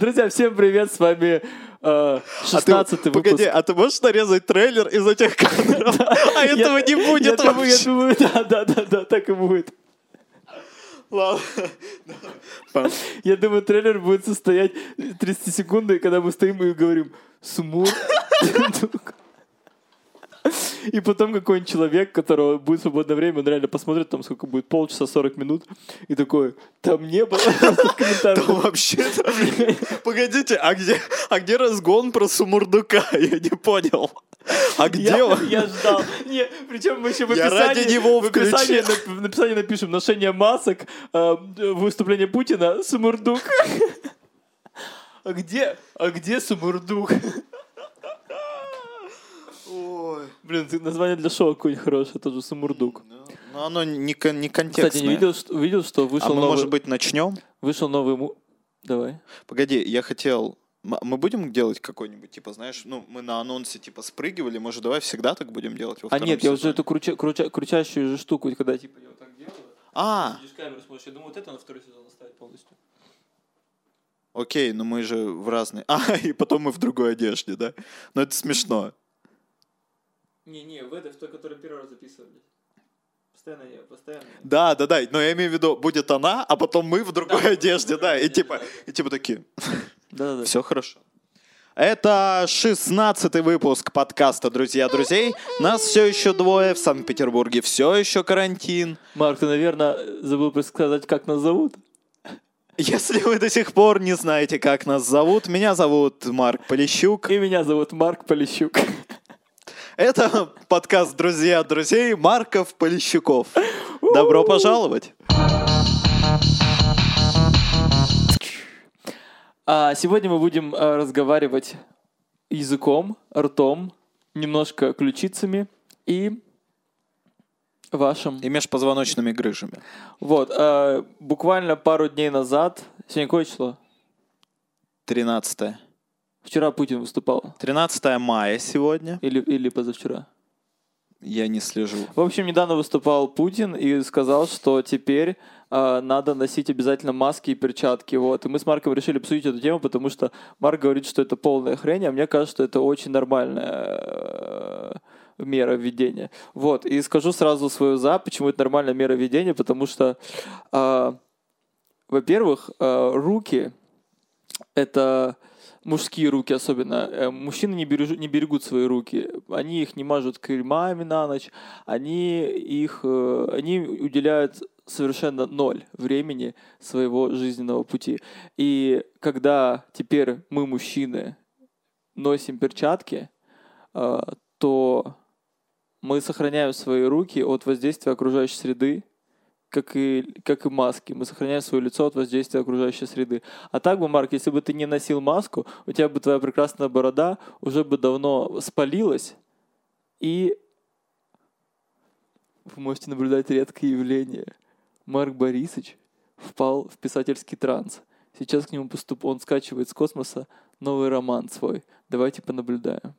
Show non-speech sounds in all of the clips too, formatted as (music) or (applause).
Друзья, всем привет, с вами э, 16 а ты, выпуск. Погоди, а ты можешь нарезать трейлер из этих кадров? (laughs) А этого не будет вообще. да, да, да, да, так и будет. Ладно. Я думаю, трейлер будет состоять 30 секунд, когда мы стоим и говорим «Сумур». (laughs) И потом какой-нибудь человек, которого будет свободное время, он реально посмотрит, там сколько будет, полчаса, 40 минут, и такой, там не было. (laughs) Там вообще-то... Погодите, а где, а где разгон про Сумурдука? (laughs) Я не понял. А где Я, он? я ждал. Не, причем мы еще в Я описании, ради него в описании, в описании напишем ношение масок, э, выступление Путина, Сумурдук. А где, а где Сумурдук? Ой. Блин, ты- название для шоу какое-нибудь хорошее, тоже Сумурдук. Ну, оно не, кон- не контекстное. Кстати, не видел, что, видел, что А вышел мы, новый... может быть, начнем? Вышел новый... му- Давай. Погоди, я хотел... Мы будем делать какой-нибудь, типа, знаешь, ну, мы на анонсе, типа, спрыгивали, может, давай всегда так будем делать во А нет, я уже сезоне? эту круча- круча- крутящую же штуку, когда типа я вот так делаю, А, камеру смотришь, я думаю, вот это на второй сезон оставить полностью. окей, но мы же в разные... (laughs) А, и потом мы в другой одежде, да? Ну, это смешно. Не-не, в этой, в той, которую первый раз записывали. Постоянно я, постоянно. я. Да, да, да, но я имею в виду, будет она, а потом мы в другой Да, одежде, в да, и типа, и типа такие, Да-да-да. все хорошо. Это 16 выпуск подкаста «Друзья друзей». Нас все еще двое, в Санкт-Петербурге все еще карантин. Марк, ты, наверное, забыл сказать, как нас зовут? Если вы до сих пор не знаете, как нас зовут, меня зовут Марк Полищук. И меня зовут Марк Полищук. Это подкаст «Друзья друзей» Марков Полищуков. Добро пожаловать! А сегодня мы будем а, разговаривать языком, ртом, немножко ключицами и вашим. И межпозвоночными грыжами. Вот, а, буквально пару дней назад, сегодня какое число? 13. Вчера Путин выступал. 13 мая сегодня. Или, или позавчера. Я не слежу. В общем, недавно выступал Путин и сказал, что теперь а, надо носить обязательно маски и перчатки. Вот. И мы с Марком решили обсудить эту тему, потому что Марк говорит, что это полная хрень, а мне кажется, что это очень нормальная э, мера введения. Вот. И скажу сразу свою за, почему это нормальная мера введения, потому что, а, во-первых, а, руки — это мужские руки особенно. Э, Мужчины не, бережу- не берегут свои руки. Они их не мажут кремами на ночь. Они их э, они уделяют совершенно ноль времени своего жизненного пути. И когда теперь мы, мужчины, носим перчатки, э, то мы сохраняем свои руки от воздействия окружающей среды, как и, как и маски. Мы сохраняем свое лицо от воздействия окружающей среды. А так бы, Марк, если бы ты не носил маску, у тебя бы твоя прекрасная борода уже бы давно спалилась, и вы можете наблюдать редкое явление. Марк Борисович впал в писательский транс. Сейчас к нему поступ... он скачивает с космоса новый роман свой. Давайте понаблюдаем.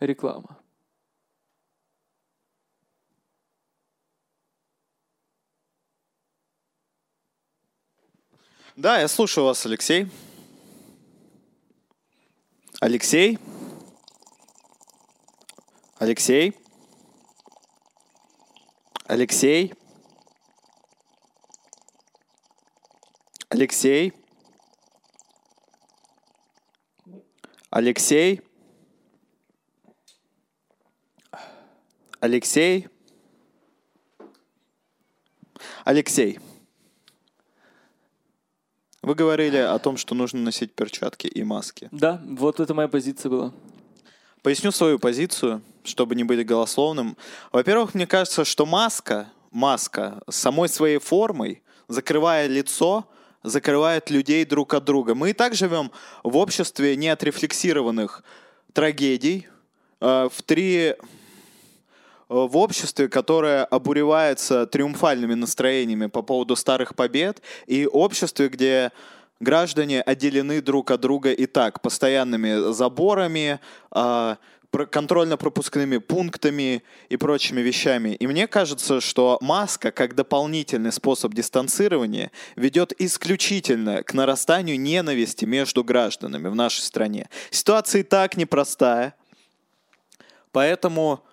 Реклама. Да, я слушаю вас, Алексей. Алексей? Алексей? Алексей? Алексей? Алексей? Алексей? Алексей? Вы говорили о том, что нужно носить перчатки и маски. Да, вот это моя позиция была. Поясню свою позицию, чтобы не быть голословным. Во-первых, мне кажется, что маска, маска самой своей формой, закрывая лицо, закрывает людей друг от друга. Мы и так живем в обществе неотрефлексированных трагедий, э, в три в обществе, которое обуревается триумфальными настроениями по поводу старых побед, и обществе, где граждане отделены друг от друга и так постоянными заборами, а, про- контрольно-пропускными пунктами и прочими вещами. И мне кажется, что маска, как дополнительный способ дистанцирования, ведет исключительно к нарастанию ненависти между гражданами в нашей стране. Ситуация и так непростая, поэтому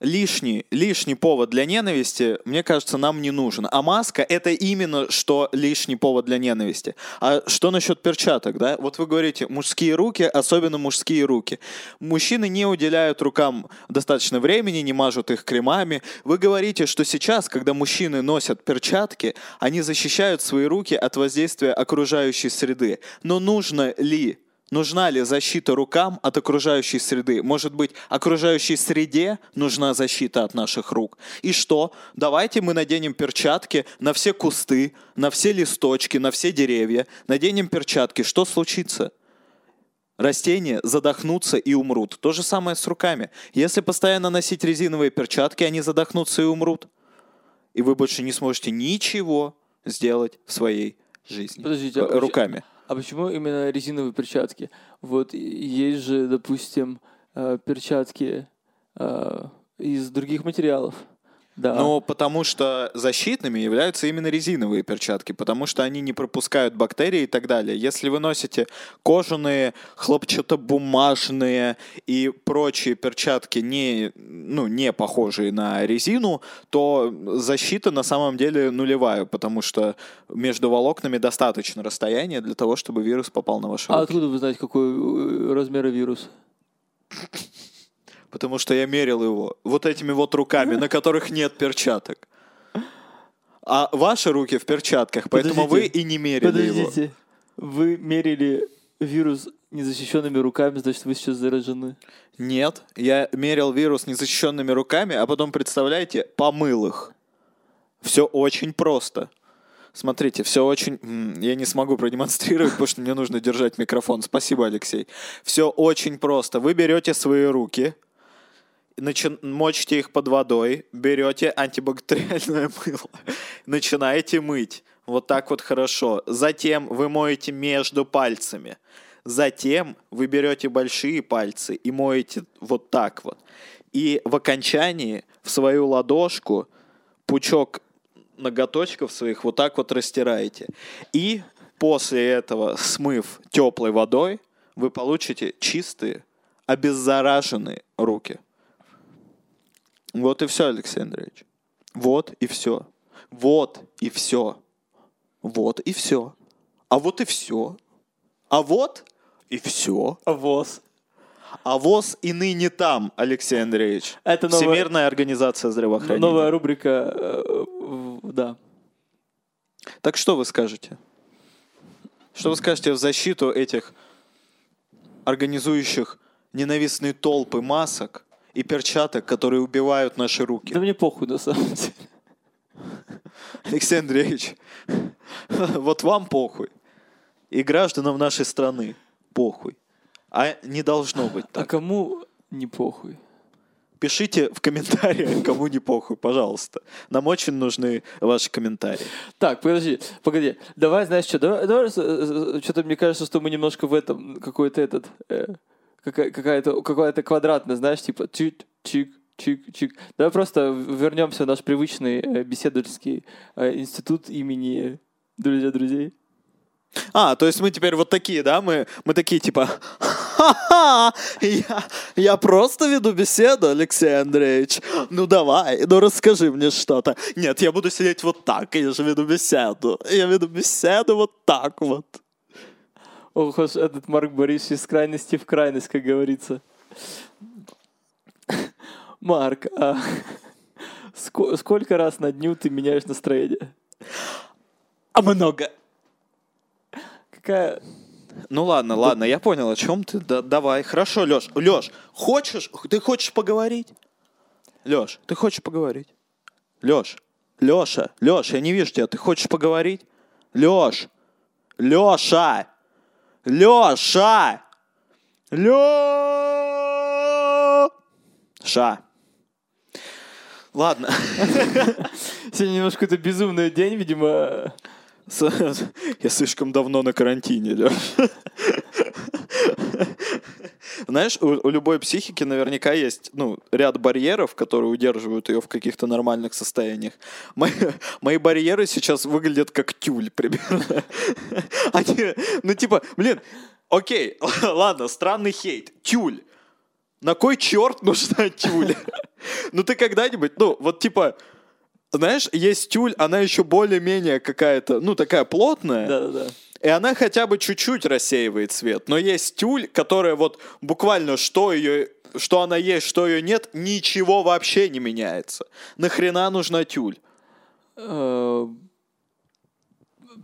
лишний, лишний повод для ненависти, мне кажется, нам не нужен. А маска — это именно что лишний повод для ненависти. А что насчет перчаток, да? Вот вы говорите, мужские руки, особенно мужские руки. Мужчины не уделяют рукам достаточно времени, не мажут их кремами. Вы говорите, что сейчас, когда мужчины носят перчатки, они защищают свои руки от воздействия окружающей среды. Но нужно ли Нужна ли защита рукам от окружающей среды? Может быть, окружающей среде нужна защита от наших рук? И что? Давайте мы наденем перчатки на все кусты, на все листочки, на все деревья. Наденем перчатки. Что случится? Растения задохнутся и умрут. То же самое с руками. Если постоянно носить резиновые перчатки, они задохнутся и умрут. И вы больше не сможете ничего сделать в своей жизни. Подождите, а руками. А почему именно резиновые перчатки? Вот есть же, допустим, э, перчатки э, из других материалов. Да. Ну, потому что защитными являются именно резиновые перчатки, потому что они не пропускают бактерии и так далее. Если вы носите кожаные, хлопчатобумажные и прочие перчатки, не, ну, не похожие на резину, то защита на самом деле нулевая, потому что между волокнами достаточно расстояния для того, чтобы вирус попал на ваши а руки. откуда вы знаете, какой э, размер вирус? Потому что я мерил его вот этими вот руками, на которых нет перчаток. А ваши руки в перчатках, поэтому вы и не мерили его. Подождите, вы мерили вирус незащищенными руками, значит, вы сейчас заражены. Нет, я мерил вирус незащищенными руками, а потом, представляете, помыл их. Все очень просто. Смотрите, все очень... Я не смогу продемонстрировать, потому что мне нужно держать микрофон. Спасибо, Алексей. Все очень просто. Вы берете свои руки, начи- мочите их под водой, берете антибактериальное (laughs) мыло, начинаете мыть. Вот так вот хорошо. Затем вы моете между пальцами. Затем вы берете большие пальцы и моете вот так вот. И в окончании в свою ладошку пучок ноготочков своих вот так вот растираете. И после этого, смыв теплой водой, вы получите чистые, обеззараженные руки. Вот и все, Алексей Андреевич. Вот и все. Вот и все. Вот и все. А вот и все. А вот и все. ВОЗ. А ВОЗ и ныне там, Алексей Андреевич. Это новая- Всемирная организация здравоохранения. Новая рубрика, э, да. Так что вы скажете? Что вы скажете в защиту этих организующих ненавистные толпы масок и перчаток, которые убивают наши руки? Да мне похуй, на самом деле. Алексей Андреевич, вот вам похуй. И гражданам нашей страны похуй. А не должно быть А так. кому не похуй? Пишите в комментариях, кому не похуй, пожалуйста. Нам очень нужны ваши комментарии. Так, подожди, погоди. Давай, знаешь что, давай, давай что-то мне кажется, что мы немножко в этом какой-то этот э, какая-то какая-то квадратная, знаешь, типа чик, чик, чик, чик. Давай просто вернемся в наш привычный э, беседовательский э, институт имени друзья друзей. А, то есть мы теперь вот такие, да? Мы, мы такие типа, ха-ха, я, я просто веду беседу, Алексей Андреевич. Ну давай, ну расскажи мне что-то. Нет, я буду сидеть вот так, я же веду беседу. Я веду беседу вот так вот. Ох уж этот Марк Борисович из крайности в крайность, как говорится. Марк, а ско- сколько раз на дню ты меняешь настроение? А много. Какая... Ну ладно, ладно, я понял, о чем ты. Да, давай, хорошо, Леш. Леш, хочешь, ты хочешь поговорить? Леш, ты хочешь поговорить? Леш, Леша, Леш, я не вижу тебя, ты хочешь поговорить? Леш, Леша, Леша, Леша. Ладно. (laughs) Сегодня немножко это безумный день, видимо. Я слишком давно на карантине, Леш. Знаешь, у, у любой психики наверняка есть, ну, ряд барьеров, которые удерживают ее в каких-то нормальных состояниях. Мои, (laughs) мои барьеры сейчас выглядят как тюль, примерно. (laughs) Они, ну, типа, блин, окей, (laughs) ладно, странный хейт. Тюль. На кой черт нужна тюль? Ну, ты когда-нибудь, ну, вот, типа, знаешь, есть тюль, она еще более-менее какая-то, ну, такая плотная. Да-да-да. И она хотя бы чуть-чуть рассеивает свет. Но есть тюль, которая вот буквально что ее что она есть, что ее нет, ничего вообще не меняется. Нахрена нужна тюль? Э,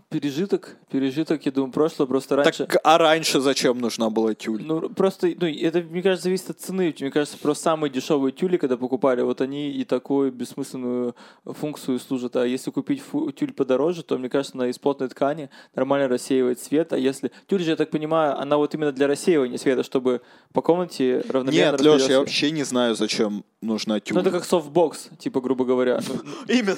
пережиток, пережиток, я думаю, прошлое, просто раньше... Так, а раньше зачем нужна была тюль? Ну, просто, ну, это, мне кажется, зависит от цены. Мне кажется, просто самые дешевые тюли, когда покупали, вот они и такую бессмысленную функцию служат. А если купить тюль подороже, то, мне кажется, она из плотной ткани нормально рассеивает свет. А если... Тюль же, я так понимаю, она вот именно для рассеивания света, чтобы по комнате равномерно Нет, Леш, я вообще не знаю, зачем нужна тюль. Ну, это как софтбокс, типа, грубо говоря. (laughs) Именно.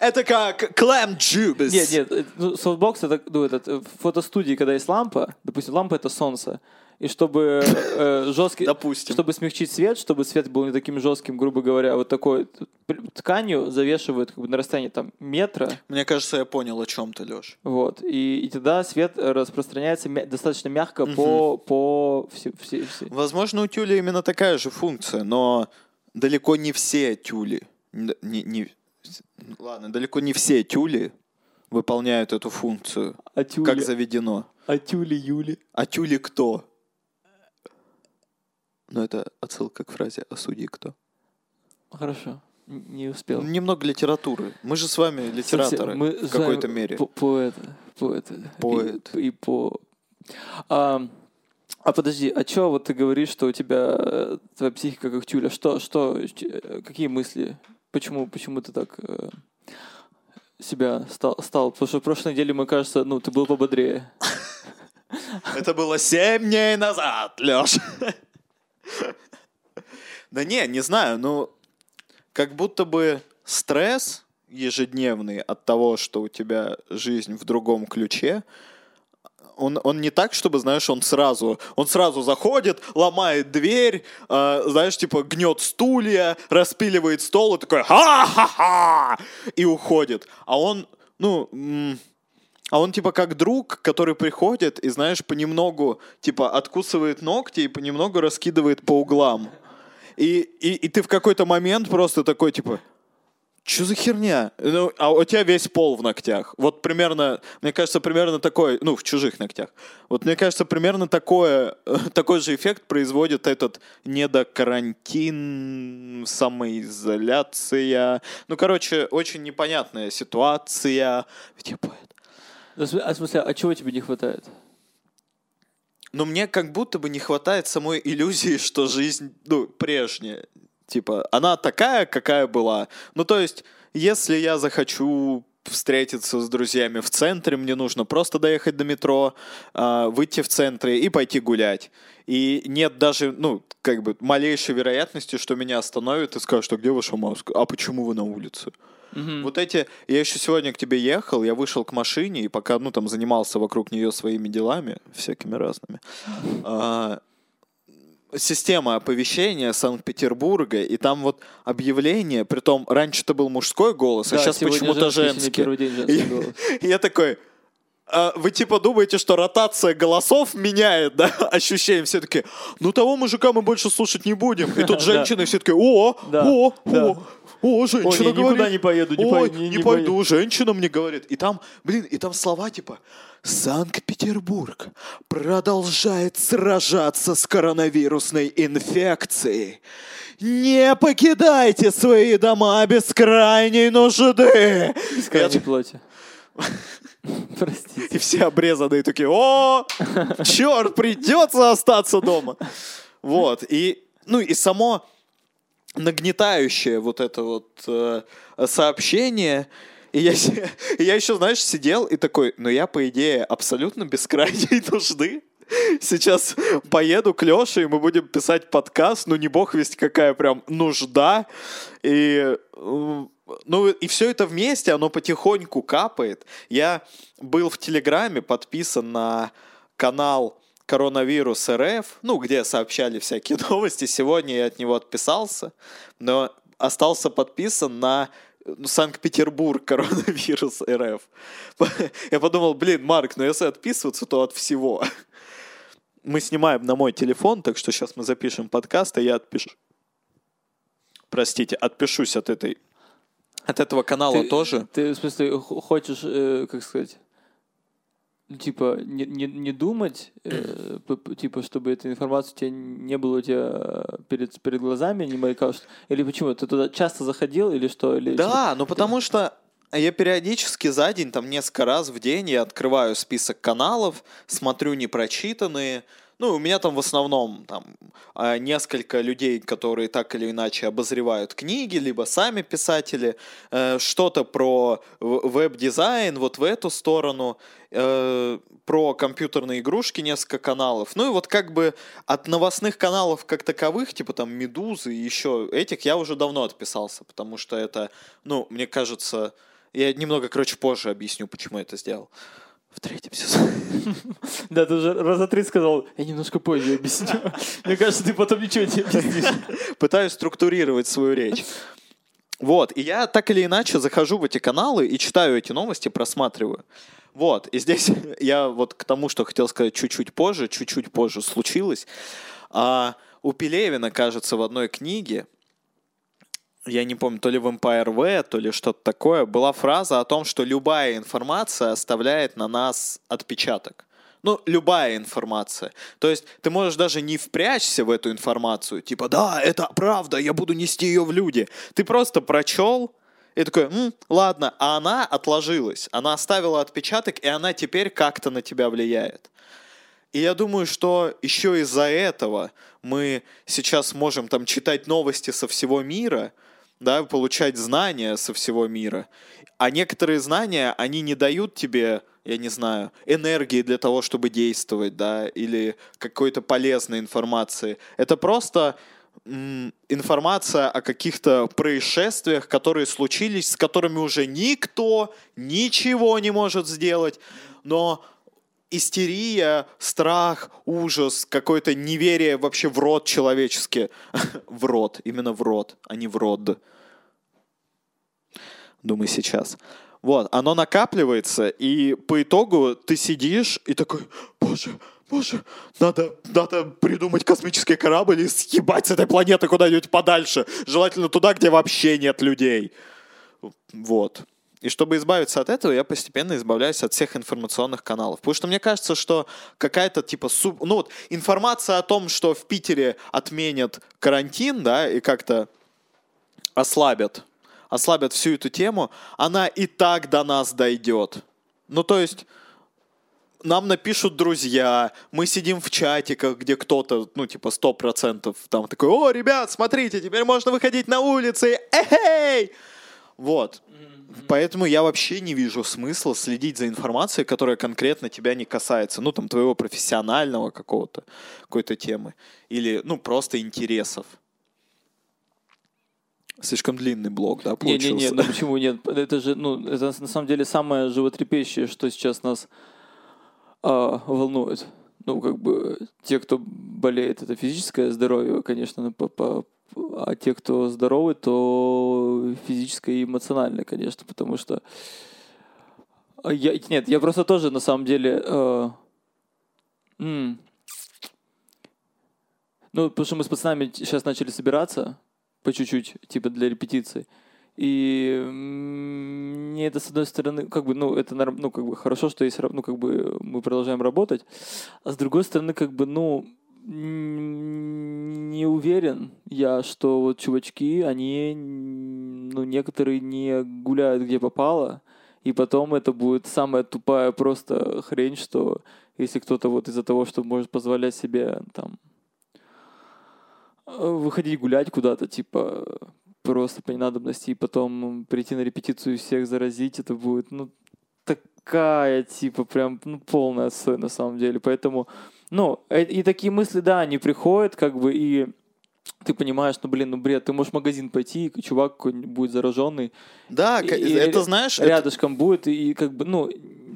Это как клэм джубис. Нет, нет, э, ну, софтбокс это, ну, этот, э, в фотостудии, когда есть лампа, допустим, лампа это солнце, и чтобы э, жесткий, Допустим. чтобы смягчить свет, чтобы свет был не таким жестким, грубо говоря, вот такой тканью завешивают как бы на расстоянии там метра, Мне кажется, я понял, о чем ты, Леш. вот, и, и тогда свет э, распространяется мя- достаточно мягко по по все, все, все- Возможно, у тюля именно такая же функция, но далеко не все тюли. Не, не- ладно, далеко не все тюли выполняют эту функцию, а тюли, как заведено. а тюли Юли. А тюли кто? Ну, это отсылка к фразе «А судьи кто?». Хорошо, не успел. Немного литературы. Мы же с вами литераторы. Мы в какой-то мере. по- Поэты. Поэты. Поэт. И, и по... А, а подожди, а чё вот ты говоришь, что у тебя э, твоя психика как тюля? Что, что, э, какие мысли? Почему, почему ты так э, себя стал, стал? Потому что в прошлой неделе, мне кажется, ну, ты был пободрее. Это было семь дней назад, Леш. Да не, не знаю, ну, как будто бы стресс ежедневный от того, что у тебя жизнь в другом ключе, он, он не так, чтобы, знаешь, он сразу, он сразу заходит, ломает дверь, э, знаешь, типа гнет стулья, распиливает стол и такой ха-ха-ха и уходит. А он, ну, м, а он типа как друг, который приходит и, знаешь, понемногу, типа, откусывает ногти и понемногу раскидывает по углам. И, и, и ты в какой-то момент просто такой, типа, что за херня? Ну, а у тебя весь пол в ногтях. Вот примерно, мне кажется, примерно такой, ну, в чужих ногтях. Вот мне кажется, примерно такое, (laughs) такой же эффект производит этот недокарантин, самоизоляция. Ну, короче, очень непонятная ситуация. Ведь я поэт. Ну, А в смысле, а чего тебе не хватает? Но мне как будто бы не хватает самой иллюзии, что жизнь, ну, прежняя. Типа, она такая, какая была. Ну, то есть, если я захочу встретиться с друзьями в центре, мне нужно просто доехать до метро, а, выйти в центре и пойти гулять. И нет даже, ну, как бы, малейшей вероятности, что меня остановят и скажут, а где ваша маска? А почему вы на улице? Вот эти... Я еще сегодня к тебе ехал, я вышел к машине, и пока, ну, там, занимался вокруг нее своими делами, всякими разными, а, система оповещения Санкт-Петербурга, и там вот объявление, притом раньше это был мужской голос, а Да, сейчас сегодня почему-то женский, женский. день женский голос. и (laughs) я такой, «А вы типа думаете, что ротация голосов меняет, да, (laughs) ощущение? Все таки ну того мужика мы больше слушать не будем. И тут (laughs) женщины все таки о, о, о, о, женщина Ой, я говорит. никуда не поеду, не Ой, пой- не- не не пойду, женщина мне говорит. И там, блин, и там слова типа Санкт-Петербург продолжает сражаться с коронавирусной инфекцией. Не покидайте свои дома без крайней нужды. Из крайней плоти. (laughs) (laughs) Простите. И все обрезанные такие, о, черт, придется остаться дома. Вот, и, ну, и само нагнетающее вот это вот э, сообщение, и я, (laughs) я еще, знаешь, сидел и такой, ну я, по идее, абсолютно без крайней нужды. Сейчас поеду к Леше, и мы будем писать подкаст, ну не бог весть какая прям нужда. И, ну, и все это вместе, оно потихоньку капает. Я был в Телеграме подписан на канал коронавирус РФ, ну, где сообщали всякие (laughs) новости. Сегодня я от него отписался, но остался подписан на ну, Санкт-Петербург, (laughs) коронавирус РФ. (laughs) Я подумал, блин, Марк, ну если отписываться, то от всего. Мы снимаем на мой телефон, так что сейчас мы запишем подкаст, и я отпишу. Простите, отпишусь от этой от этого канала ты, тоже. Ты, в смысле, хочешь, э, как сказать, типа, не, не, не думать, э, (clears throat) типа, чтобы эта информация у тебя не было у тебя перед, перед глазами, не маякала? Или почему? Ты туда часто заходил или что? Или да, ну потому что я периодически за день, там несколько раз в день я открываю список каналов, смотрю непрочитанные, ну, у меня там в основном там а, несколько людей, которые так или иначе обозревают книги, либо сами писатели, э, что-то про веб-дизайн вот в эту сторону, э, про компьютерные игрушки несколько каналов. Ну и вот как бы от новостных каналов как таковых, типа там Медузы и еще этих, я уже давно отписался, потому что это, ну, мне кажется, я немного, короче, позже объясню, почему я это сделал в третьем сезоне. (laughs) Да, ты уже раза три сказал, я немножко позже объясню. (laughs) Мне кажется, ты потом ничего не объяснишь. (laughs) Пытаюсь структурировать свою речь. Вот, и я так или иначе захожу в эти каналы и читаю эти новости, просматриваю. Вот, и здесь я вот к тому, что хотел сказать чуть-чуть позже, чуть-чуть позже случилось. А у Пелевина, кажется, в одной книге я не помню, то ли в Empire V, то ли что-то такое, была фраза о том, что любая информация оставляет на нас отпечаток. Ну, любая информация. То есть ты можешь даже не впрячься в эту информацию, типа, да, это правда, я буду нести ее в люди. Ты просто прочел, и такой, М, ладно, а она отложилась, она оставила отпечаток, и она теперь как-то на тебя влияет. И я думаю, что еще из-за этого мы сейчас можем там читать новости со всего мира – да, получать знания со всего мира. А некоторые знания, они не дают тебе, я не знаю, энергии для того, чтобы действовать, да, или какой-то полезной информации. Это просто информация о каких-то происшествиях, которые случились, с которыми уже никто ничего не может сделать, но истерия, страх, ужас, какое-то неверие вообще в род человеческий. (laughs) в род, именно в род, а не в род. Думаю, сейчас. Вот, оно накапливается, и по итогу ты сидишь и такой, боже, боже, надо, надо придумать космический корабль и съебать с этой планеты куда-нибудь подальше. Желательно туда, где вообще нет людей. Вот. И чтобы избавиться от этого, я постепенно избавляюсь от всех информационных каналов. Потому что мне кажется, что какая-то типа суб... Ну вот информация о том, что в Питере отменят карантин, да, и как-то ослабят, ослабят всю эту тему, она и так до нас дойдет. Ну то есть нам напишут друзья, мы сидим в чатиках, где кто-то, ну, типа, сто процентов там такой, о, ребят, смотрите, теперь можно выходить на улицы, эй! Вот. Поэтому я вообще не вижу смысла следить за информацией, которая конкретно тебя не касается, ну, там, твоего профессионального какого-то, какой-то темы. Или, ну, просто интересов. Слишком длинный блок, да, получился? Не-не-не, ну (laughs) почему нет? Это же, ну, это на самом деле самое животрепещущее, что сейчас нас а, волнует. Ну, как бы, те, кто болеет, это физическое здоровье, конечно, ну, по, по, а те, кто здоровы, то физическое и эмоциональное, конечно, потому что а, я, нет, я просто тоже на самом деле э, м- ну, потому что мы с пацанами сейчас начали собираться по чуть-чуть, типа для репетиции. И мне это, с одной стороны, как бы, ну, это, ну, как бы, хорошо, что есть, ну, как бы, мы продолжаем работать, а с другой стороны, как бы, ну, не уверен я, что вот чувачки, они, ну, некоторые не гуляют где попало, и потом это будет самая тупая просто хрень, что если кто-то вот из-за того, что может позволять себе там выходить гулять куда-то, типа просто по ненадобности, и потом прийти на репетицию и всех заразить, это будет, ну, такая, типа, прям, ну, полная отстой на самом деле. Поэтому, ну, э, и такие мысли, да, они приходят, как бы, и ты понимаешь, ну, блин, ну, бред, ты можешь в магазин пойти, и чувак какой-нибудь будет зараженный. Да, и- и это ря- знаешь... это- Рядышком будет, и как бы, ну,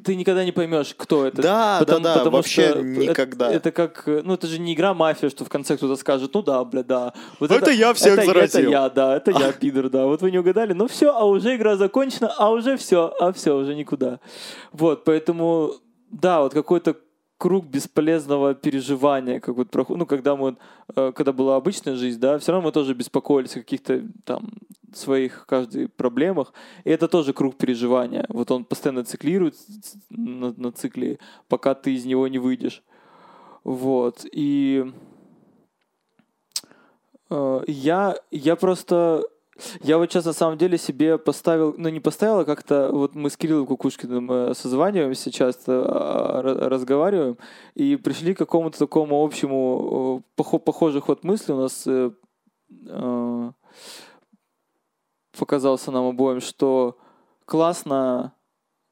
ты никогда не поймешь, кто это. Да, Потому- да, да, потому вообще что это- никогда. Это, как, э, ну, это же не игра мафия, что в конце кто-то скажет, ну да, бля, да. Вот Это я всех это, заразил. Это я, да, это я, (laughs) пидор, да. Вот вы не угадали, ну все, а уже игра закончена, а уже все, а все, уже никуда. Вот, поэтому, да, вот какой-то круг бесполезного переживания, как вот проход, ну, когда мы, э, когда была обычная жизнь, да, все равно мы тоже беспокоились о каких-то там своих каждой проблемах, и это тоже круг переживания. Вот он постоянно циклирует на, на цикле, пока ты из него не выйдешь. Вот, и э, я, я просто я вот сейчас на самом деле себе поставил, ну не поставил, а как-то вот мы с Кириллом Кукушкиным э, созваниваемся часто, а, ра- разговариваем, и пришли к какому-то такому общему, похо- похожий ход мысли у нас э, э, показался нам обоим, что классно,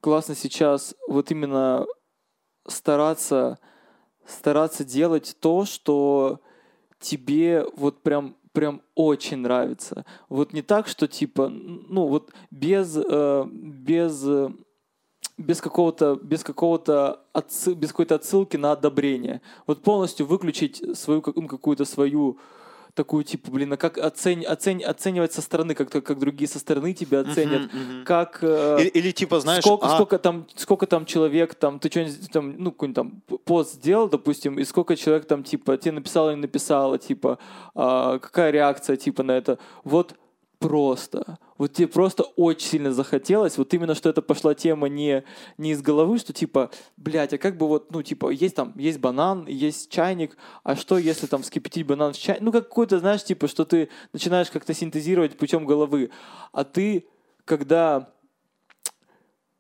классно сейчас вот именно стараться, стараться делать то, что тебе вот прям прям очень нравится. Вот не так, что типа, ну вот без э, без э, без какого-то без какого-то отсы- без какой-то отсылки на одобрение. Вот полностью выключить свою ну, какую-то свою такую типа, блин, а как оцень, оцень, оценивать со стороны, как как другие со стороны тебя оценят, Мгм, мгм. как э, Или, или типа, знаешь, сколько, а, сколько там, сколько там человек, там, ты что-нибудь там, ну, какой-нибудь там пост сделал, допустим, и сколько человек там, типа, тебе написало или не написало, типа, а, какая реакция, типа, на это. Вот просто. Вот тебе просто очень сильно захотелось, вот именно, что это пошла тема не, не из головы, что типа, блядь, а как бы вот, ну, типа, есть там, есть банан, есть чайник, а что, если там вскипятить банан в чай? Ну, как какой-то, знаешь, типа, что ты начинаешь как-то синтезировать путем головы. А ты, когда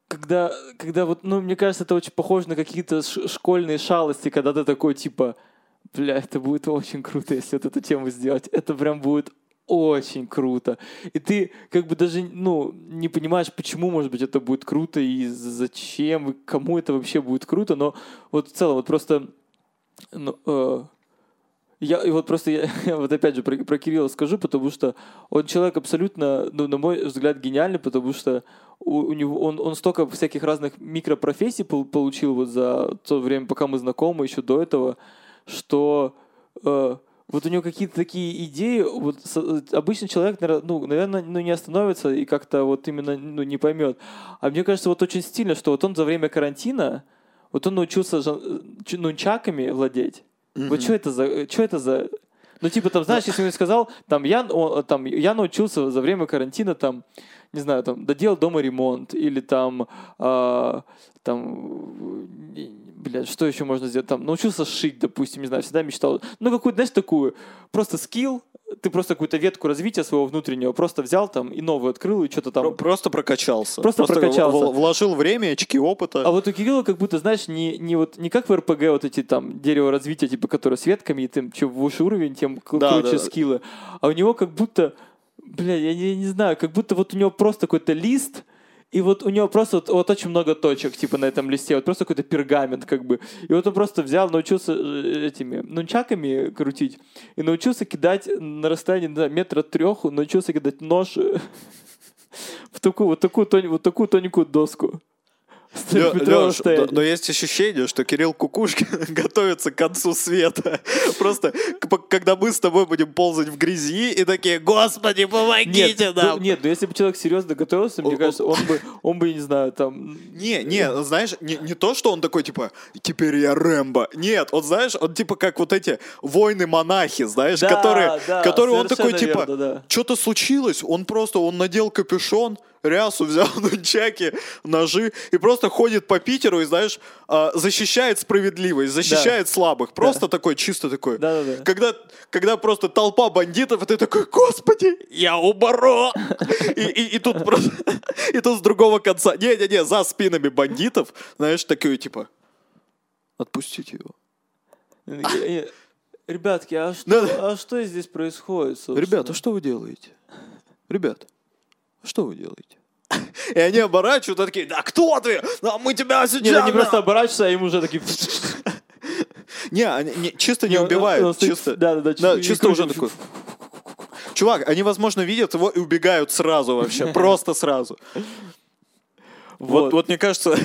когда, когда вот, ну, мне кажется, это очень похоже на какие-то школьные шалости, когда ты такой, типа, бля, это будет очень круто, если вот эту тему сделать. Это прям будет очень круто. И ты как бы даже, ну, не понимаешь, почему, может быть, это будет круто, и зачем, и кому это вообще будет круто, но вот в целом, вот просто, ну, э, я и вот просто я, (laughs) я вот опять же про, про Кирилла скажу, потому что он человек абсолютно, ну, на мой взгляд, гениальный, потому что у, у него он, он столько всяких разных микропрофессий пол- получил вот за то время, пока мы знакомы, еще до этого, что э, вот у него какие-то такие идеи, вот с- обычный человек, ну, наверное, ну, не остановится и как-то вот именно ну, не поймет. А мне кажется, вот очень стильно, что вот он за время карантина, вот он научился ч- нунчаками владеть. Вот что это за... Что это за... Ну, типа, там, знаешь, если он сказал, там, я, о, там, я научился за время карантина, там, не знаю, там, доделал дома ремонт, или там, а, там, э, блядь, что еще можно сделать, там, научился шить, допустим, не знаю, всегда мечтал, ну, какую-то, знаешь, такую, просто скилл, ты просто какую-то ветку развития своего внутреннего просто взял там и новую открыл, и что-то там... Про- Просто прокачался. Просто прокачался. в- в- Вложил время, очки опыта. А вот у Кирилла как будто, знаешь, не, не, вот, не как в РПГ вот эти там дерево развития, типа, которые с ветками, и тем, чем выше уровень, тем Да, круче да. скиллы. А у него как будто, бля, я не, не знаю, как будто вот у него просто какой-то лист, и вот у него просто вот, вот очень много точек, типа, на этом листе, вот просто какой-то пергамент, как бы. И вот он просто взял, научился э, этими нунчаками крутить, и научился кидать на расстоянии да, метра трех, научился кидать нож (laughs) в такую, вот такую, тонь- вот такую тоненькую доску. Расстояния. но, но есть ощущение, что Кирилл Кукушкин (laughs) готовится к концу света. (laughs) Просто когда мы с тобой будем ползать в грязи и такие, господи, помогите Нет, ну, нам. нет, но если бы человек серьезно готовился, мне Он- кажется, он бы, он бы, не знаю, там... Не, не, знаешь, не, не то, что он такой, типа, теперь я Рэмбо. Нет, он, знаешь, он типа как вот эти воины-монахи, знаешь, Да, которые, да, которые он такой, типа, да. что-то случилось, он просто, он надел капюшон, рясу взял (laughs) нунчаки, ножи и просто ходит по Питеру и, знаешь, а, защищает справедливость, защищает слабых. Просто такой, чисто такой. Да-да-да. Когда, когда просто толпа бандитов, и ты такой, господи, я убору. И, и- и тут просто, (laughs) и тут с другого конца, не-не-не, за спинами бандитов, знаешь, такой, типа, отпустите его. Ребятки, а что, Да. а что здесь происходит, собственно? Ребята, что вы делаете? Ребят, что вы делаете? (laughs) И они оборачиваются, такие, да кто ты? Да мы тебя сейчас... Нет, они да». просто оборачиваются, а им уже такие... (laughs) Не, они не- чисто не убивают, чисто... да-да-да, Да, и чисто уже такой... Чувак, они, возможно, видят его и убегают сразу вообще, (laughs) просто сразу. Вот, вот мне кажется,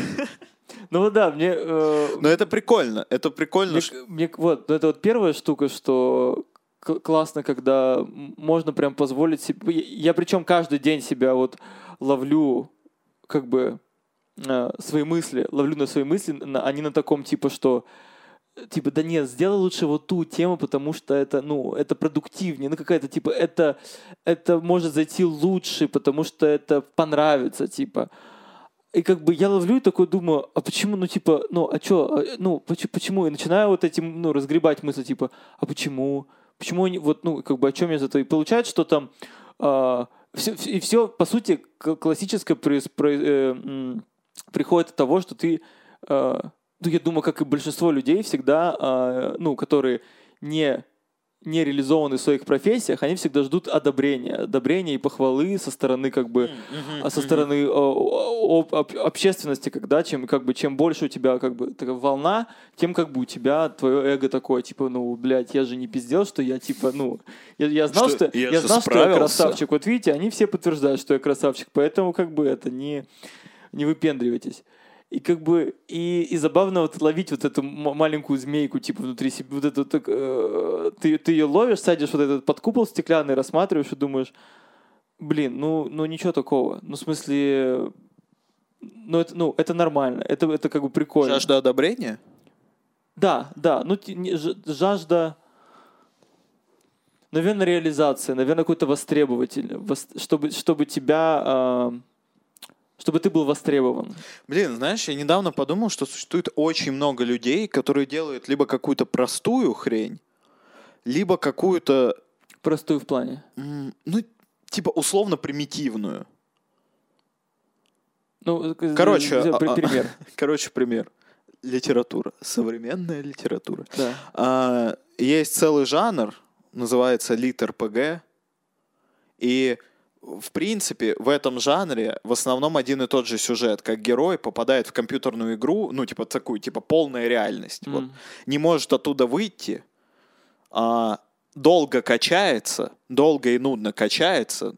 Ну вот да, мне... э, но это прикольно, это прикольно. Мне, мне- вот, ну это вот первая штука, что классно, когда можно прям позволить себе... Я, причем каждый день себя вот ловлю, как бы, э, свои мысли, ловлю на свои мысли, на, они на таком типа, что типа, да нет, сделай лучше вот ту тему, потому что это, ну, это продуктивнее, ну, какая-то, типа, это, это может зайти лучше, потому что это понравится, типа. И как бы я ловлю и такой думаю, а почему, ну, типа, ну, а чё, а, ну, поч- почему? И начинаю вот этим, ну, разгребать мысли, типа, а почему? Почему они, вот, ну, как бы, о чем я зато? И получается, что там, а, всё- и все, по сути, классическое проис- про- э, приходит от того, что ты, а, ну, я думаю, как и большинство людей всегда, а, ну, которые не не реализованы в своих профессиях, они всегда ждут одобрения, одобрения и похвалы со стороны как бы а со стороны о, об- об- общественности, когда чем как бы чем больше у тебя как бы такая волна, тем как бы у тебя твое эго такое типа ну блядь, я же не пиздел, что я типа ну я, я знал Что что, я я знал что я справился. красавчик. Вот видите, они все подтверждают, что я красавчик, поэтому как бы это не не выпендривайтесь. И как бы и, и забавно вот ловить вот эту маленькую змейку типа внутри себя, вот эту так, э, ты ты ее ловишь, садишь вот этот под купол стеклянный, рассматриваешь и думаешь, блин, ну ну ничего такого, ну в смысле, ну это ну это нормально, это это как бы прикольно. Жажда одобрения? Да, да, ну жажда, наверное, реализация, наверное, какой-то востребователь, вос- чтобы чтобы тебя, а, чтобы ты был востребован. Блин, знаешь, я недавно подумал, что существует очень много людей, которые делают либо какую-то простую хрень, либо какую-то, Простую в плане. ну, типа условно примитивную. Ну, э, Короче, взять при- а- а- пример. (laughs) Короче, пример. Литература. Современная литература. Да. А, есть целый жанр, называется литр-ПГ. И, в принципе, в этом жанре в основном один и тот же сюжет. Как герой попадает в компьютерную игру, ну, типа такую, типа полная реальность. Вот. М. Не может оттуда выйти, а, долго качается, долго и нудно качается,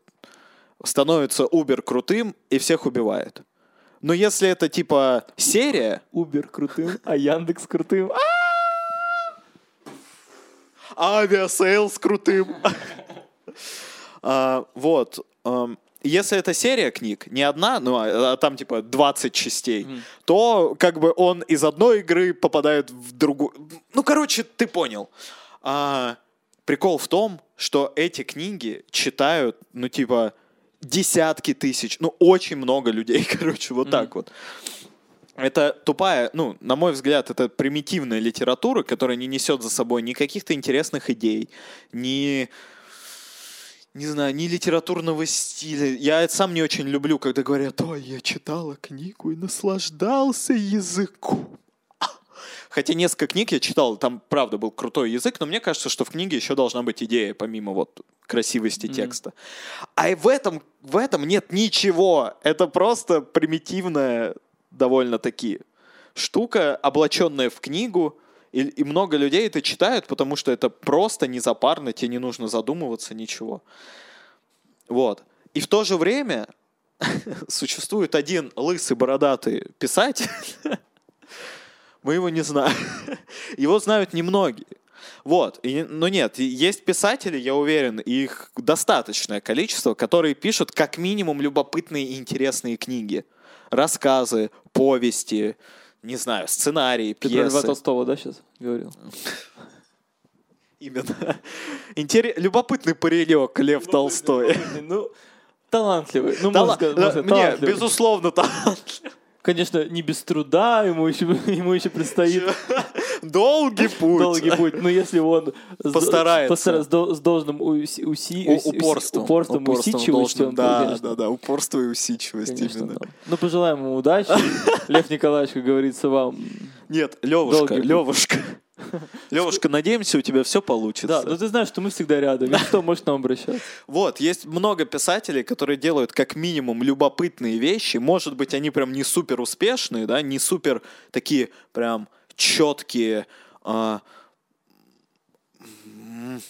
становится uber крутым и всех убивает. Но если это типа серия, Uber крутым, а Яндекс крутым. А, Aviasales крутым. (laughs) А, Вот. Если это серия книг, не одна, ну, а а там типа 20 частей, то как бы он из одной игры попадает в другую. Ну, короче, ты понял. А, Прикол в том, что эти книги читают, ну, типа, десятки тысяч, ну, очень много людей, (laughs) короче, вот так вот. Это тупая, ну, на мой взгляд, это примитивная литература, которая не несет за собой ни каких-то интересных идей, ни, не знаю, ни литературного стиля. Я сам не очень люблю, когда говорят, ой, я читала книгу и наслаждался языком. (laughs) Хотя несколько книг я читал, там правда был крутой язык, но мне кажется, что в книге еще должна быть идея, помимо вот красивости текста. А и в этом, в этом нет ничего. Это просто примитивная довольно-таки штука, облаченная в книгу, и, и много людей это читают, потому что это просто незапарно, тебе не нужно задумываться, ничего. Вот. И в то же время (laughs) существует один лысый бородатый писатель, (laughs) мы его не знаем. (laughs) Его знают немногие. Вот, и, но нет, есть писатели, я уверен, их достаточное количество, которые пишут как минимум любопытные и интересные книги. Рассказы, повести, не знаю, сценарии, Ты про Льва пьесы. Толстого, да, сейчас говорил? Именно. Интере- Любопытный паренек Лев Толстой. Ну, талантливый. Ну, Тала- можно сказать, можно сказать, Мне, талантливый. безусловно, талантливый. Конечно, не без труда, ему еще, (laughs) ему еще предстоит Долгий (laughs) путь. долгий путь. Но если он Постарается. постара- с до- с должным уси, упорством. упорством, усидчивостью, Да, конечно, да, да, упорство и усидчивость конечно, именно. да. Ну, пожелаем ему удачи. (laughs) Лев Николаевич, как говорится, вам. Нет, Левушка. Левушка. (laughs) Левушка, надеемся, у тебя все получится. Да, но ты знаешь, что мы всегда рядом. Если что, можешь нам обращаться. (laughs) Вот, есть много писателей, которые делают как минимум любопытные вещи. Может быть, они прям не супер успешные, да, не супер такие прям четкие. а,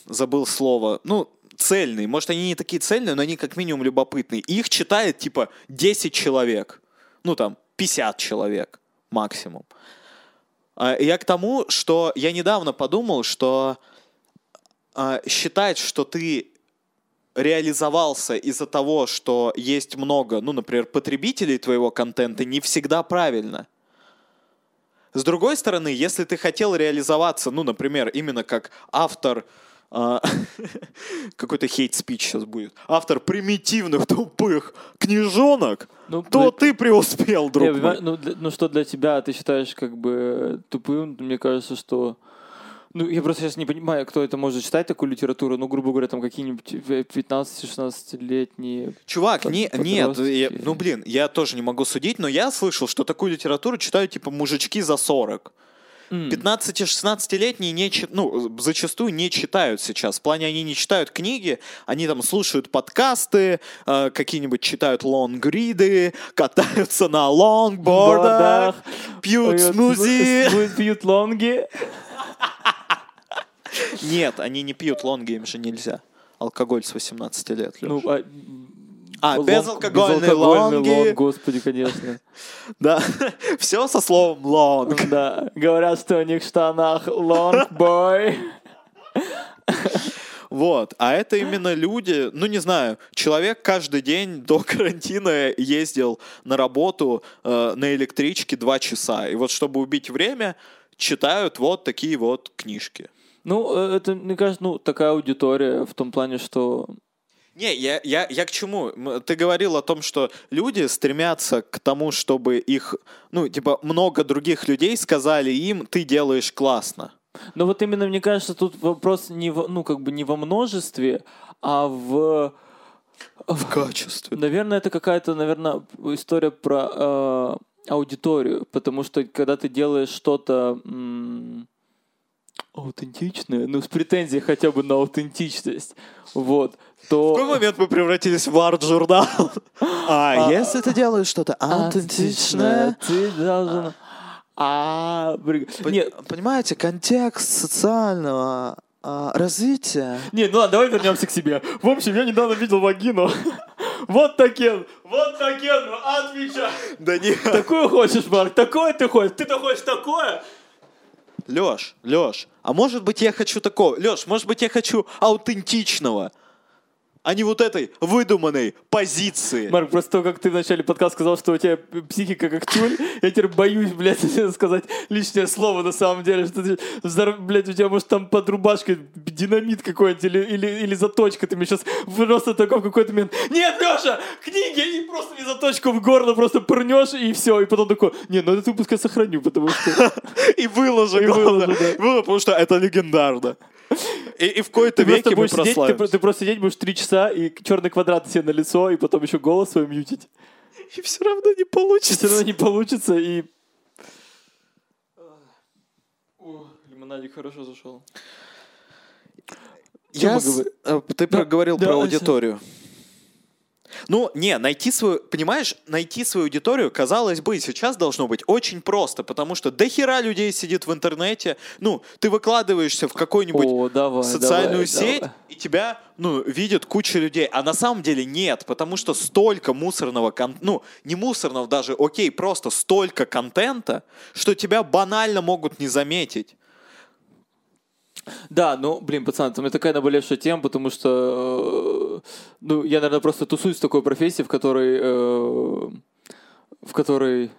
забыл слово. Ну, цельные. Может, они не такие цельные, но они как минимум любопытные. И их читает, типа, 10 человек. Ну, там, 50 человек максимум. А, Я к тому, что я недавно подумал, что а, считать, что ты реализовался из-за того, что есть много, ну, например, потребителей твоего контента, не всегда правильно. С другой стороны, если ты хотел реализоваться, ну, например, именно как автор (laughs) какой-то хейт-спич сейчас будет, автор примитивных тупых книжонок, Ну, то для- ты преуспел, друг Не, мой. ну, для- ну что для тебя ты считаешь как бы тупым? Мне кажется, что... Ну, я просто сейчас не понимаю, кто это может читать, такую литературу. Ну, грубо говоря, там какие-нибудь 15-16-летние... Чувак, Под- не, нет, я- ну блин, я тоже не могу судить, но я слышал, что такую литературу читают типа мужички за 40. М. 15-16-летние не ну, зачастую не читают сейчас. В плане они не читают книги, они там слушают подкасты, э, какие-нибудь читают лонгриды, (laughs) катаются на лонгбордах, Бордах, пьют смузи. (laughs) сму- Пьют лонги. Нет, они не пьют лонги, им же нельзя. Алкоголь с 18 лет. Лёш. Ну, а, А, лонг- безалкогольные безалкогольный лонги. лонг, господи, конечно. (laughs) Да, (laughs) все со словом лонг. (laughs) Да, говорят, что у них в штанах лонгбой. Вот, а это именно люди, ну не знаю, человек каждый день до карантина ездил на работу э, на электричке два часа. И вот чтобы убить время, читают вот такие вот книжки. Ну, э, это, мне кажется, ну, такая аудитория в том плане, что Не, я, я, я к чему? Ты говорил о том, что люди стремятся к тому, чтобы их, ну, типа, много других людей сказали им, ты делаешь классно. Но вот именно, мне кажется, тут вопрос не в, ну, как бы не во множестве, а в... В качестве. Наверное, это какая-то, наверное, история про э, аудиторию, потому что когда ты делаешь что-то м, аутентичное, ну, с претензией хотя бы на аутентичность, вот, то... В какой момент мы превратились в арт-журнал? (laughs) А, А, если ты делаешь что-то Аутентичное, ты должен... А, Нет, Понимаете, контекст социального а, развития. Не, ну ладно, давай вернемся к себе. В общем, я недавно видел вагину. (laughs) Вот такен, вот такен, отвечай. Да не. Такую хочешь, Марк? Такое ты хочешь? Ты-то хочешь такое? Леш, Леш, а может быть я хочу такого? Леш, может быть я хочу аутентичного, а не вот этой выдуманной позиции. Марк, просто то, как ты в начале подкаста сказал, что у тебя психика как тюль, я теперь боюсь, блядь, (laughs) сказать лишнее слово на самом деле, что ты, блядь, у тебя может там под рубашкой динамит какой-нибудь или, или, или заточка, ты мне сейчас просто такой в какой-то момент, нет, Леша, книги, и просто мне заточку в горло просто пырнешь, и все, и потом такой, не, ну этот выпуск я сохраню, потому что... (laughs) И выложи, И. Выложи, потому что это легендарно. И, и в просто, веке мы сидеть, ты, ты просто сидеть будешь три часа и черный квадрат себе на лицо, и потом еще голос свой мьютить. И все равно не Все получится. равно не получится, и... лимонадик хорошо зашел. Я с- э, Ты Да, проговорил да, про аудиторию. Ну, не, найти свою, понимаешь, найти свою аудиторию, казалось бы, сейчас должно быть очень просто, потому что до хера людей сидит в интернете, ну, ты выкладываешься в какую-нибудь О, давай, социальную давай, сеть, давай. и тебя, ну, видят куча людей, а на самом деле нет, потому что столько мусорного контента, ну, не мусорного даже, окей, просто столько контента, что тебя банально могут не заметить. Да, ну, блин, пацан, у меня такая наболевшая тема, потому что, э, ну, я, наверное, просто тусуюсь в такой профессии, в которой, э, в которой,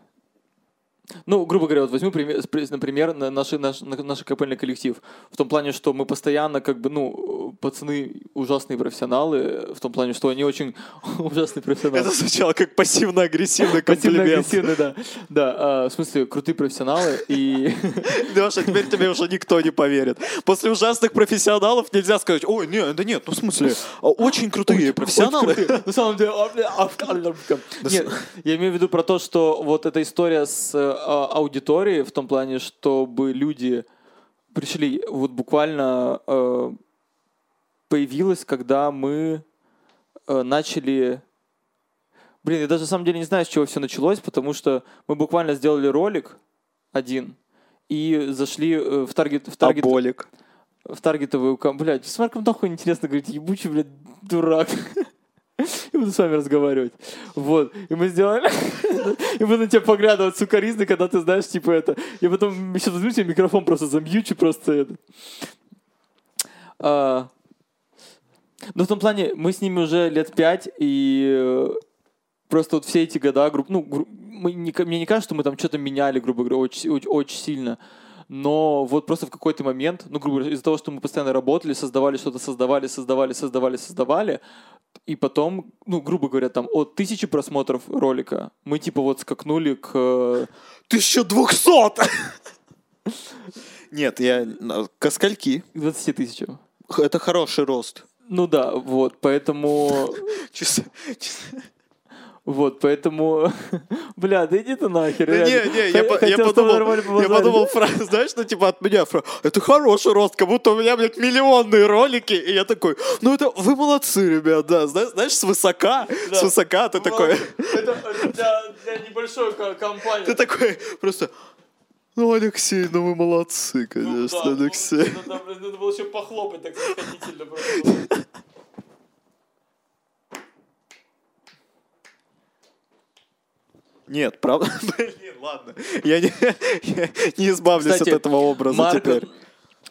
ну, грубо говоря, вот возьму, пример- например, наш, на- наш капельный коллектив. В том плане, что мы постоянно, как бы, ну, пацаны ужасные профессионалы, в том плане, что они очень (laughs) ужасные профессионалы. Это звучало как пассивно-агрессивный (laughs) комплимент. Пассивно-агрессивные, да. Да, а, в смысле, крутые профессионалы и... (laughs) Леша, теперь тебе уже никто не поверит. После ужасных профессионалов нельзя сказать, ой, нет, да нет, ну в смысле, а, очень крутые профессионалы. На самом деле... а. Нет, я имею в виду про то, что вот эта история с э, аудиторией, в том плане, чтобы люди пришли, вот буквально э, появилась, когда мы э, начали... Блин, я даже на самом деле не знаю, с чего все началось, потому что мы буквально сделали ролик один и зашли э, в таргет... В таргет Аболик. в таргетовую. Блядь, с Марком нахуй интересно говорить, ебучий, блядь, дурак. (laughs) И буду с вами разговаривать. Вот. И мы сделали... (laughs) И буду на тебя поглядывать сукаризны, когда ты знаешь, типа, это... И потом сейчас возьму тебе микрофон просто замьючу, просто это... Но в том плане, мы с ними уже лет пять, и э, просто вот все эти года, грубо, ну, гру- мы не, мне не кажется, что мы там что-то меняли, грубо говоря, очень, очень, очень сильно. Но вот просто в какой-то момент, ну, грубо говоря, из-за того, что мы постоянно работали, создавали что-то, создавали, создавали, создавали, создавали, и потом, ну, грубо говоря, там от тысячи просмотров ролика мы типа вот скакнули к... э, 1200! (laughs) Нет, я... Ко скольки? 20 тысячам. Это хороший рост. Ну да, вот, поэтому... (laughs) Вот, поэтому... (laughs) Бля, да иди ты нахер. Да не, не, я, по- я подумал, я подумал, фраза, (laughs) знаешь, ну типа от меня фраза, это хороший рост, как будто у меня, блядь, миллионные ролики, и я такой, ну это, вы молодцы, ребят, да, знаешь, знаешь свысока, Да. свысока ты такой, Это для, для небольшой ко- компании. ты такой просто, ну, Алексей, ну вы молодцы, Ну конечно, да, ну, Алексей. это- это, блин, Надо было еще похлопать так снисходительно просто. Нет, правда? Блин, ладно. Я не, я не избавлюсь Кстати, от этого образа Марк, теперь.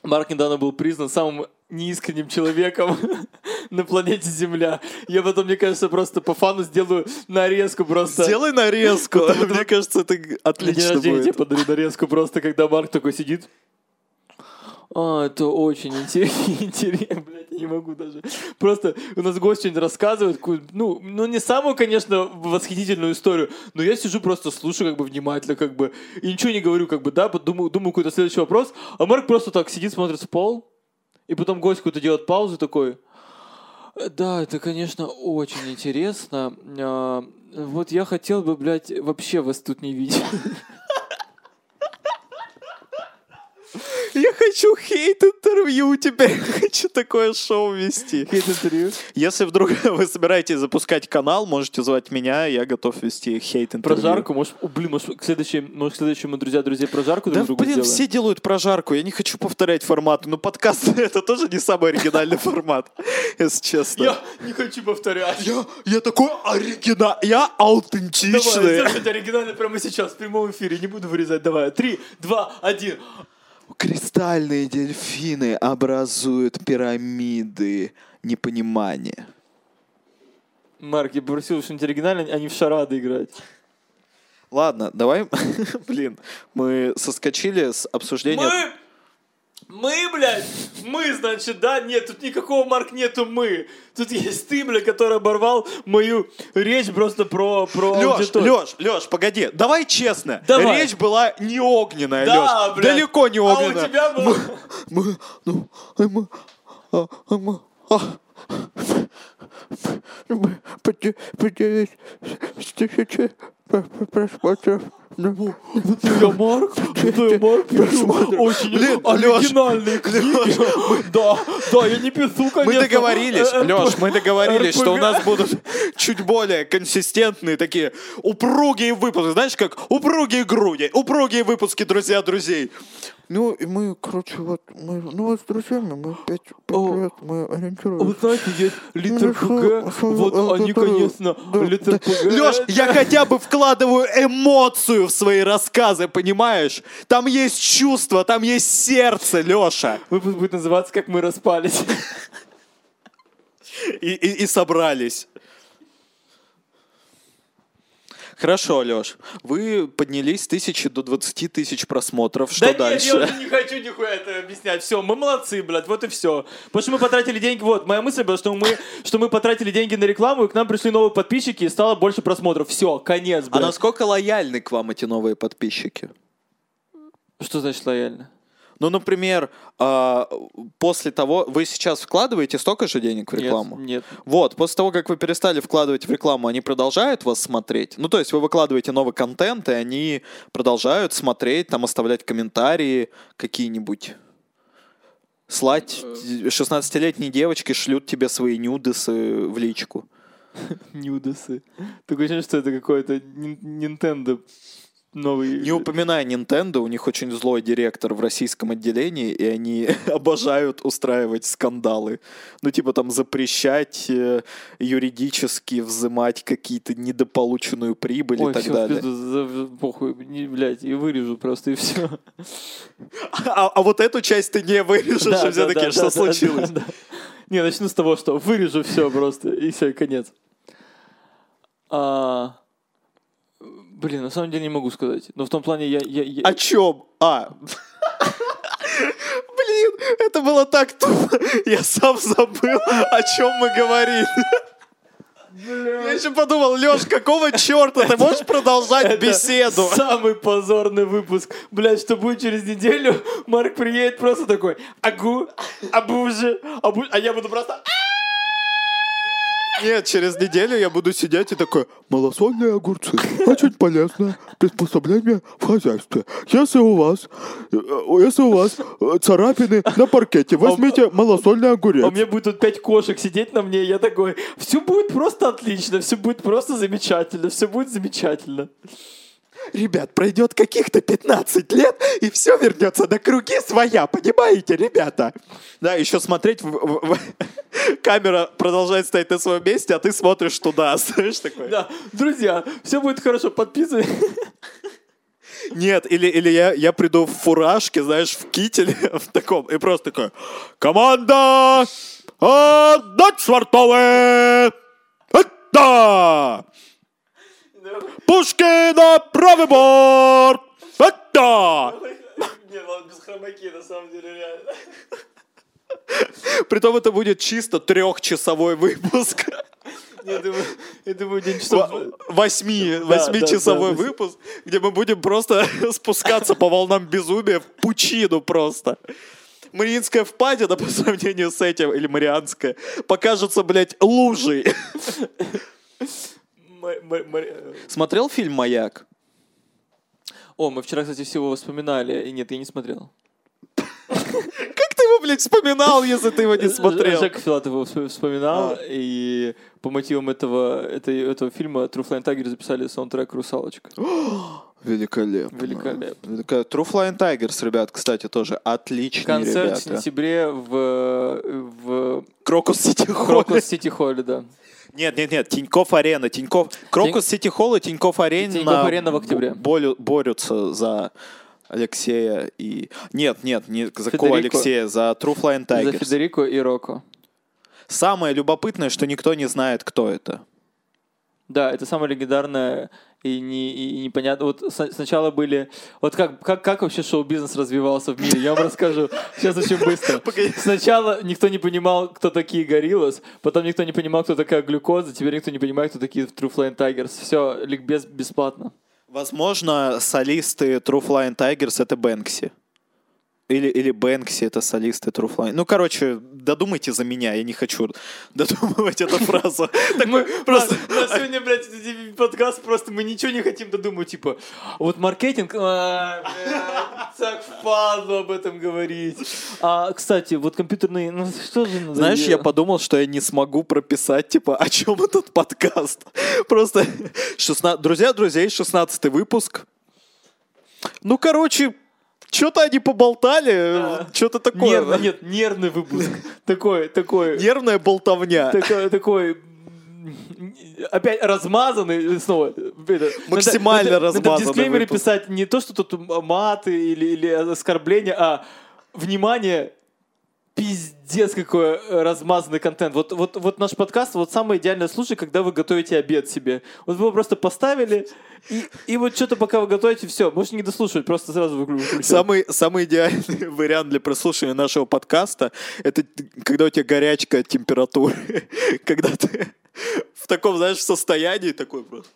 Марк недавно был признан самым неискренним человеком (laughs) на планете Земля. Я потом, мне кажется, просто по фану сделаю нарезку просто. Сделай нарезку. (laughs) Мне кажется, это отлично рождения тебе будет. подарю нарезку просто, когда Марк такой сидит. А, это очень (laughs) интересно. Блядь, я не могу даже. Просто у нас гость что-нибудь рассказывает, ну, ну, не самую, конечно, восхитительную историю, но я сижу просто слушаю как бы внимательно, как бы, и ничего не говорю, как бы, да, думаю, думаю какой-то следующий вопрос, а Марк просто так сидит, смотрит в пол, и потом гость какой-то делает паузу такой, да, это, конечно, очень интересно. А, Вот я хотел бы, блядь, вообще вас тут не видеть. (laughs) Я хочу хейт-интервью теперь. (laughs) Хочу такое шоу вести. Хейт-интервью. Если вдруг (laughs) вы собираетесь запускать канал, можете звать меня, я готов вести хейт-интервью. Прожарку, может, о, блин, может, к следующему, может, к следующему, друзья, друзей, прожарку Да, друг блин, сделаем? все делают прожарку. Я не хочу повторять форматы. Но подкаст (laughs) — это тоже не самый оригинальный формат, если честно. Я не хочу повторять. Я, я такой оригинал, я Давай, аутентичный. сделай оригинально прямо сейчас, в прямом эфире, не буду вырезать, давай. Три, два, один. Кристальные дельфины образуют пирамиды непонимания. Марк, я попросил что-нибудь оригинальное, а не в шарады играть. Ладно, давай, (laughs) блин, мы соскочили с обсуждения... Мы, мы, блядь, мы, значит, да, нет, тут никакого, Марк, нету мы. Тут есть ты, блядь, который оборвал мою речь просто про, про Леш, аудиторию. Леш, Леш, погоди, давай честно. Давай. Речь была не огненная, Да, Леш. блядь. Далеко не А у огненная. тебя было... Мы, ну, а мы, а, а мы, а, мы с тысячи просмотров. Ну, я Марк? Я Марк? Пишу очень Блин, оригинальные книги. Да, да, я не пишу, конечно. Мы договорились, Э, э, Леш, мы договорились, что у нас будут чуть более консистентные такие упругие выпуски. Знаешь, как упругие груди, упругие выпуски друзья друзей. Ну, и мы, короче, вот, мы, ну вот с друзьями, мы пять, О. лет, мы Вы ориентируемся. знаете, есть литр Ну, ПГ, шо- шо- вот э, они, конечно, да, литр ПГ. Леш, я хотя бы вкладываю эмоцию в свои рассказы, понимаешь? Там есть чувство, там есть сердце, Леша. Выпуск будет называться «Как мы распались». И, и- и собрались. Хорошо, Леш. Вы поднялись с тысячи до 20 тысяч просмотров. Что да дальше? нет, я уже не хочу нихуя это объяснять. Все, мы молодцы, блядь, вот и все. Потому что мы потратили деньги, вот, моя мысль была, что мы, что мы потратили деньги на рекламу, и к нам пришли новые подписчики, и стало больше просмотров. Все, конец, А блядь. насколько лояльны к вам эти новые подписчики? Что значит лояльно? Ну, например, а, после того, вы сейчас вкладываете столько же денег в рекламу? Нет, нет. Вот, после того, как вы перестали вкладывать в рекламу, они продолжают вас смотреть? Ну, то есть вы выкладываете новый контент, и они продолжают смотреть, там оставлять комментарии какие-нибудь. Слать 16-летние девочки шлют тебе свои нюдесы в личку. (laughs) Нюдесы. Такое ощущение, что это какое-то Nintendo новый... Не упоминая Nintendo, у них очень злой директор в российском отделении, и они (laughs) обожают устраивать скандалы. Ну, типа там запрещать э, юридически взимать какие-то недополученную прибыль Ой, и так всё, в далее. пизду, за- похуй, не, блядь, и вырежу просто, и все. А, а вот эту часть ты не вырежешь, и все таки что случилось? Не, начну с того, что вырежу все просто, и все, конец. А, Блин, на самом деле не могу сказать. Но в том плане я... я, я- О чем? А. Блин, это было так тупо. Я сам забыл, о чем мы говорили. Я еще подумал, Леш, какого черта ты можешь продолжать Это беседу? Самый позорный выпуск. Блядь, что будет через неделю, Марк приедет просто такой, агу, абуже, абу... а я буду просто... Нет, через неделю я буду сидеть и такой, Малосольные огурцы. Очень полезное приспособление в хозяйстве. Если у вас, э, если у вас э, царапины на паркете, возьмите малосольный огурец. А у меня будет тут пять кошек сидеть на мне, и я такой, все будет просто отлично, все будет просто замечательно, все будет замечательно. Ребят, пройдет каких-то 15 лет, и все вернется на круги своя, понимаете, ребята? Да, еще смотреть, в- в- в- (laughs) камера продолжает стоять на своем месте, а ты смотришь туда, (laughs) знаешь, такой. Да, друзья, все будет хорошо, подписывай. (laughs) Нет, или, или я, я приду в фуражке, знаешь, в кителе, в таком, и просто такой, команда, отдать свартовые, это! Пушки на правый борт, это! Не, ладно, без хромаки, на самом деле, реально. Притом это будет чисто трехчасовой выпуск. Я думаю, я думаю, день часов... Во- Восьми, восьмичасовой да, да. выпуск, где мы будем просто (laughs) спускаться по волнам безумия в пучину просто. Мариинская впадина по сравнению с этим, или Марианская, покажется, блядь, лужей. Э, Смотрел фильм «Маяк»? О, мы вчера, кстати, всего вспоминали. И нет, я не смотрел. (laughs) Как ты его, блядь, вспоминал, если ты его не смотрел? Жека Филатов его вспо- вспоминал, и по мотивам этого, этой- этого фильма True Flying Tiger записали саундтрек «Русалочка». (gasps) Великолепно. Великолепно. Велика- True Flying Tigers, ребят, кстати, тоже отличные Концерт в ребята. сентябре в, в Крокус Сити Холл. Крокус Сити Холле, да. Нет, нет, нет, Тиньков Арена. Тиньков... Крокус Сити Холл и Тиньков Арена, Тинькофф Арена в октябре. болю- борются за Алексея и... Нет, нет, не за кого. Алексея, за True Flying За Tigers. Федерико и Роко. Самое любопытное, что никто не знает, кто это. Да, это самое легендарное и, не, и непонятно. Вот с- сначала были... Вот как, как, как вообще шоу-бизнес развивался в мире? Я вам расскажу. Сейчас очень быстро. (laughs) Сначала никто не понимал, кто такие Гориллас, потом никто не понимал, кто такая глюкоза, теперь никто не понимает, кто такие True Flying Tigers. Все, ликбез бесплатно. Возможно, солисты True Flying Tigers — это Бэнкси. Или, или Бэнкси — это солисты Flying. Ну, короче, додумайте за меня, я не хочу додумывать эту фразу. (laughs) Так мы просто... У нас сегодня, блядь, этот подкаст, просто мы ничего не хотим додумать, типа, вот маркетинг, а, так впадло об этом говорить. А, кстати, вот компьютерные, ну что же? Знаешь, я подумал, что я не смогу прописать, типа, о чем этот подкаст. Просто 16... Друзья, друзей, 16 выпуск. Ну, короче, что-то они поболтали, что-то такое. Нервный, нет, нервный выпуск. (laughs) Такой, такой, Нервная болтовня. такой, такой, (laughs) опять размазанный снова. Это, Максимально надо, надо размазанный в дисклеймере выпуск. писать не то, что тут маты или, или оскорбления, а внимание, пиздец какой э, размазанный контент. Вот, вот, вот наш подкаст, вот самый идеальный случай, когда вы готовите обед себе. Вот вы просто поставили, и, и вот что-то пока вы готовите, все, можете не дослушивать, просто сразу выклю- выключать. Самый, самый идеальный (laughs) вариант для прослушивания нашего подкаста это когда у тебя горячка от температуры. (laughs) Когда ты в таком, знаешь, состоянии такой просто.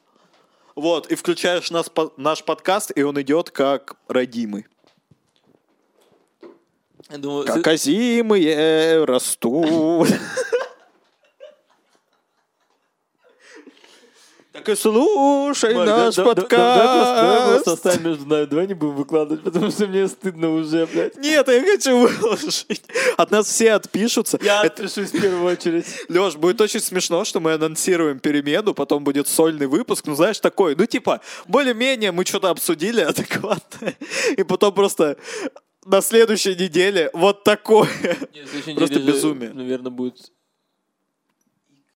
Вот, и включаешь нас, наш подкаст, и он идет как родимый. Я думаю, Как озимые растут. Так и слушай Марк, наш да- да- да- Давай просто, подкаст. оставим между нами, давай не будем выкладывать, потому что мне стыдно уже, блядь. Нет, я хочу выложить. От нас все отпишутся. Я отпишусь в первую очередь. Леш, будет очень смешно, что мы анонсируем перемену, потом будет сольный выпуск, ну знаешь, такой, ну типа, более-менее мы что-то обсудили адекватно, и потом просто на следующей неделе вот такое. Нет, Просто неделе безумие. Наверное, будет